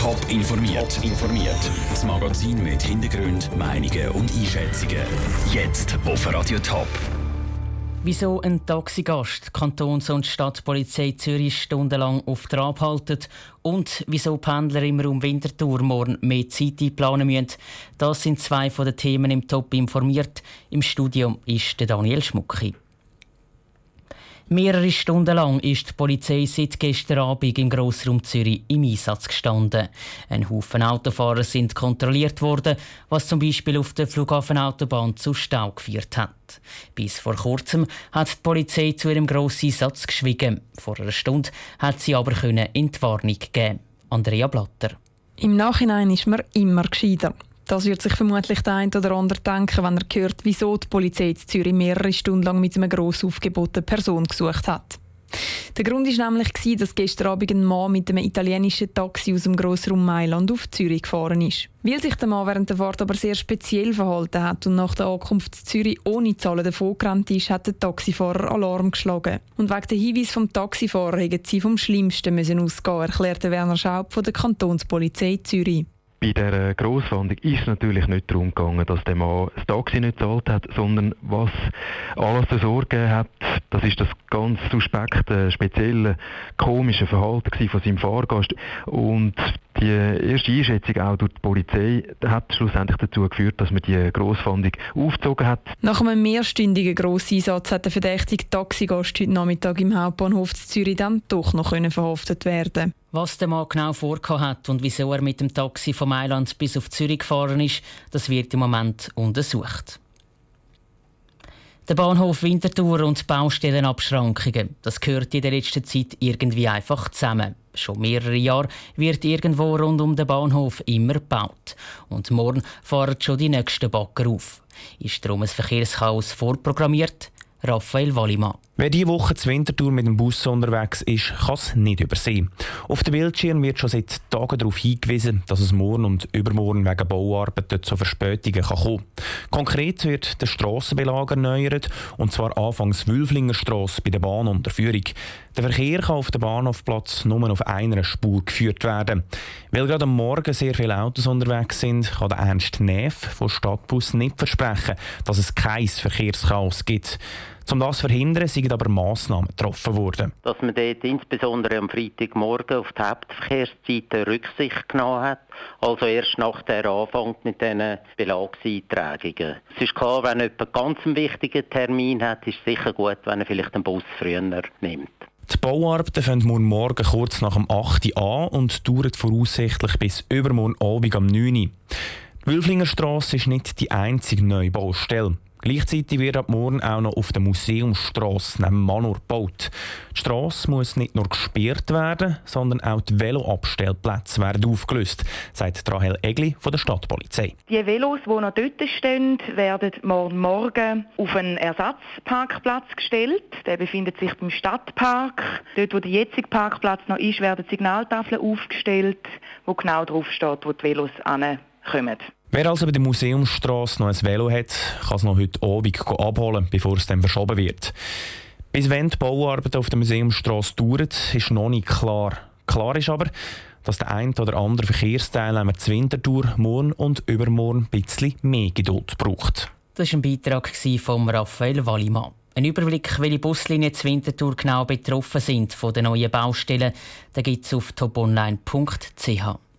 Top informiert. informiert. Das Magazin mit Hintergrund, Meinungen und Einschätzungen. Jetzt auf Radio Top. Wieso ein Taxigast Kantons- und Stadtpolizei Zürich stundenlang auf Trab haltet und wieso Pendler im Raum Winterthur morgen mehr Zeit einplanen müssen, das sind zwei von den Themen im Top informiert. Im Studio ist der Daniel Schmucki. Mehrere Stunden lang ist die Polizei seit gestern Abend im Grossraum Zürich im Einsatz gestanden. Ein Haufen Autofahrer sind kontrolliert worden, was zum Beispiel auf der Flughafenautobahn zu Stau geführt hat. Bis vor kurzem hat die Polizei zu ihrem Einsatz geschwiegen. Vor einer Stunde hat sie aber in die Warnung geben. Andrea Blatter. Im Nachhinein ist man immer gescheiter. Das wird sich vermutlich der eine oder andere denken, wenn er hört, wieso die Polizei in Zürich mehrere Stunden lang mit einem gross aufgebotenen Person gesucht hat. Der Grund war nämlich, dass gestern Abend ein Mann mit einem italienischen Taxi aus dem Grossraum Mailand auf Zürich gefahren ist. Weil sich der Mann während der Fahrt aber sehr speziell verhalten hat und nach der Ankunft zu Zürich ohne Zahlen davongerannt ist, hat der Taxifahrer Alarm geschlagen. Und wegen der Hinweis vom Taxifahrer hätten sie vom Schlimmsten müssen ausgehen, erklärte Werner Schaub von der Kantonspolizei Zürich. Bei der Grossfahndung ist es natürlich nicht darum gegangen, dass der Mann das Taxi nicht zahlt hat, sondern was alles zur Sorge hat, das ist das ganz suspekte, spezielle, komische Verhalten von seinem Fahrgast. Und die erste Einschätzung auch durch die Polizei hat schlussendlich dazu geführt, dass man die Grossfahndung aufgezogen hat. Nach einem mehrstündigen Grosseinsatz hat der verdächtige Taxigast heute Nachmittag im Hauptbahnhof Zürich dann doch noch verhaftet werden was der Mann genau vorgehabt hat und wieso er mit dem Taxi von Mailand bis auf Zürich gefahren ist, das wird im Moment untersucht. Der Bahnhof Winterthur und Baustellenabschrankungen, das gehört in der letzten Zeit irgendwie einfach zusammen. Schon mehrere Jahre wird irgendwo rund um den Bahnhof immer gebaut. Und morgen fahren schon die nächsten Bagger auf. Ist darum ein Verkehrschaos vorprogrammiert? Raphael Wallimann. Wer diese Woche zur Wintertour mit dem Bus unterwegs ist, kann es nicht übersehen. Auf dem Bildschirm wird schon seit Tagen darauf hingewiesen, dass es morgen und übermorgen wegen Bauarbeiten zu Verspätungen kann kommen Konkret wird der Strassenbelag erneuert, und zwar anfangs Wülflinger Strasse bei der Bahnunterführung. Der Verkehr kann auf dem Bahnhofplatz nur auf einer Spur geführt werden. Weil gerade am Morgen sehr viele Autos unterwegs sind, kann der Ernst Neff von Stadtbus nicht versprechen, dass es kein Verkehrschaos gibt. Um das zu verhindern, sind aber Massnahmen getroffen worden. Dass man dort insbesondere am Freitagmorgen auf die Hauptverkehrszeiten Rücksicht genommen hat, also erst nach der Anfang mit diesen Belagseintragungen. Es ist klar, wenn jemand ganz einen wichtigen Termin hat, ist es sicher gut, wenn er vielleicht den Bus früher nimmt. Die Bauarbeiten fangen morgen kurz nach dem 8. Uhr an und dauern voraussichtlich bis übermorgen Abend um 9 Uhr. Die Wülflingerstrasse ist nicht die einzige neue Baustelle. Gleichzeitig wird ab morgen auch noch auf der Museumsstrasse neben Manor gebaut. Die Strasse muss nicht nur gesperrt werden, sondern auch die Veloabstellplätze werden aufgelöst, sagt Rahel Egli von der Stadtpolizei. Die Velos, die noch dort stehen, werden morgen Morgen auf einen Ersatzparkplatz gestellt. Der befindet sich beim Stadtpark. Dort, wo der jetzige Parkplatz noch ist, werden Signaltafeln aufgestellt, wo genau drauf steht, wo die Velos ankommen. Wer also bei der Museumsstraße noch ein Velo hat, kann es noch heute Abend abholen, bevor es dann verschoben wird. Bis wann die Bauarbeiten auf der Museumsstraße dauern, ist noch nicht klar. Klar ist aber, dass der ein oder andere Verkehrsteilnehmer zur Wintertour morgen und übermorgen ein bisschen mehr Geduld braucht. Das war ein Beitrag von Raphael Wallimann. Ein Überblick, welche Buslinien zur Wintertour genau betroffen sind von den neuen Baustellen, gibt es auf toponline.ch.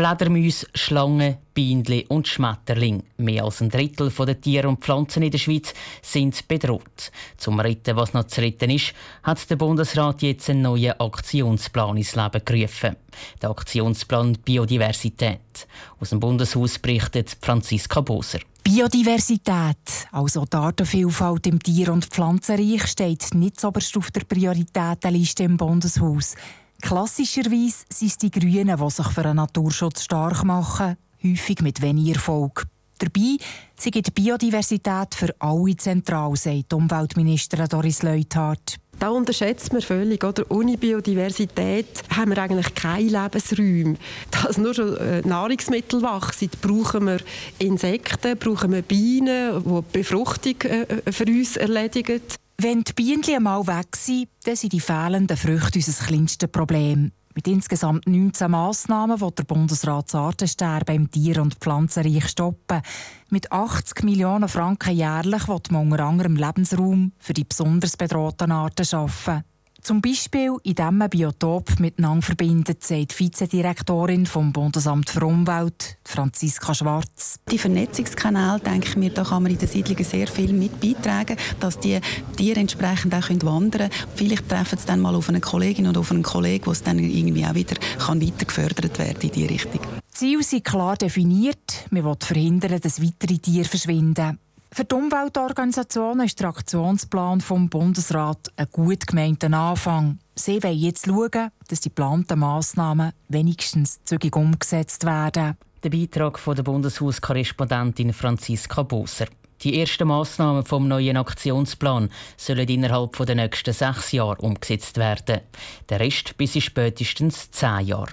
Fledermäuse, Schlangen, Bienen und Schmetterlinge. Mehr als ein Drittel der Tiere und Pflanzen in der Schweiz sind bedroht. Zum Retten, was noch zu retten ist, hat der Bundesrat jetzt einen neuen Aktionsplan ins Leben gerufen. Der Aktionsplan Biodiversität. Aus dem Bundeshaus berichtet Franziska Boser. Biodiversität, also die Artenvielfalt im Tier- und Pflanzenreich, steht nicht oberst auf der Prioritätenliste im Bundeshaus. Klassischerweise sind es die Grünen, die sich für den Naturschutz stark machen, häufig mit wenig Erfolg. Dabei sie die Biodiversität für alle zentral, sagt Umweltministerin Doris Leuthardt. Da unterschätzt man völlig. Oder? Ohne Biodiversität haben wir eigentlich keine Lebensräume. Dass nur schon äh, Nahrungsmittel wachsen, brauchen wir Insekten, brauchen wir Bienen, die die Befruchtung äh, äh, für uns erledigen. Wenn die Bienen einmal weg sind, dann sind die fehlenden Früchte unser kleinstes Problem. Mit insgesamt 19 Massnahmen will der Bundesrat das Artensterben im Tier- und Pflanzenreich stoppen. Mit 80 Millionen Franken jährlich will man unter anderem Lebensraum für die besonders bedrohten Arten schaffen. Zum Beispiel, indem man Biotop miteinander verbindet, sagt die Vizedirektorin vom Bundesamt für Umwelt, Franziska Schwarz. Die Vernetzungskanäle, denke ich mir, da kann man in den Siedlungen sehr viel mit beitragen, dass die Tiere entsprechend auch wandern können. Vielleicht treffen sie dann mal auf eine Kollegin oder auf einen Kollegen, wo es dann irgendwie auch wieder kann weiter gefördert werden in diese Richtung. Die Ziele sind klar definiert. Man will verhindern, dass weitere Tiere verschwinden. Für die Umweltorganisationen ist der Aktionsplan vom Bundesrat ein gut gemeinter Anfang. Sie wollen jetzt schauen, dass die geplanten Massnahmen wenigstens zügig umgesetzt werden. Der Beitrag von der Bundeshauskorrespondentin Franziska Boser. Die ersten Massnahmen vom neuen Aktionsplan sollen innerhalb der nächsten sechs Jahre umgesetzt werden. Der Rest bis in spätestens zehn Jahre.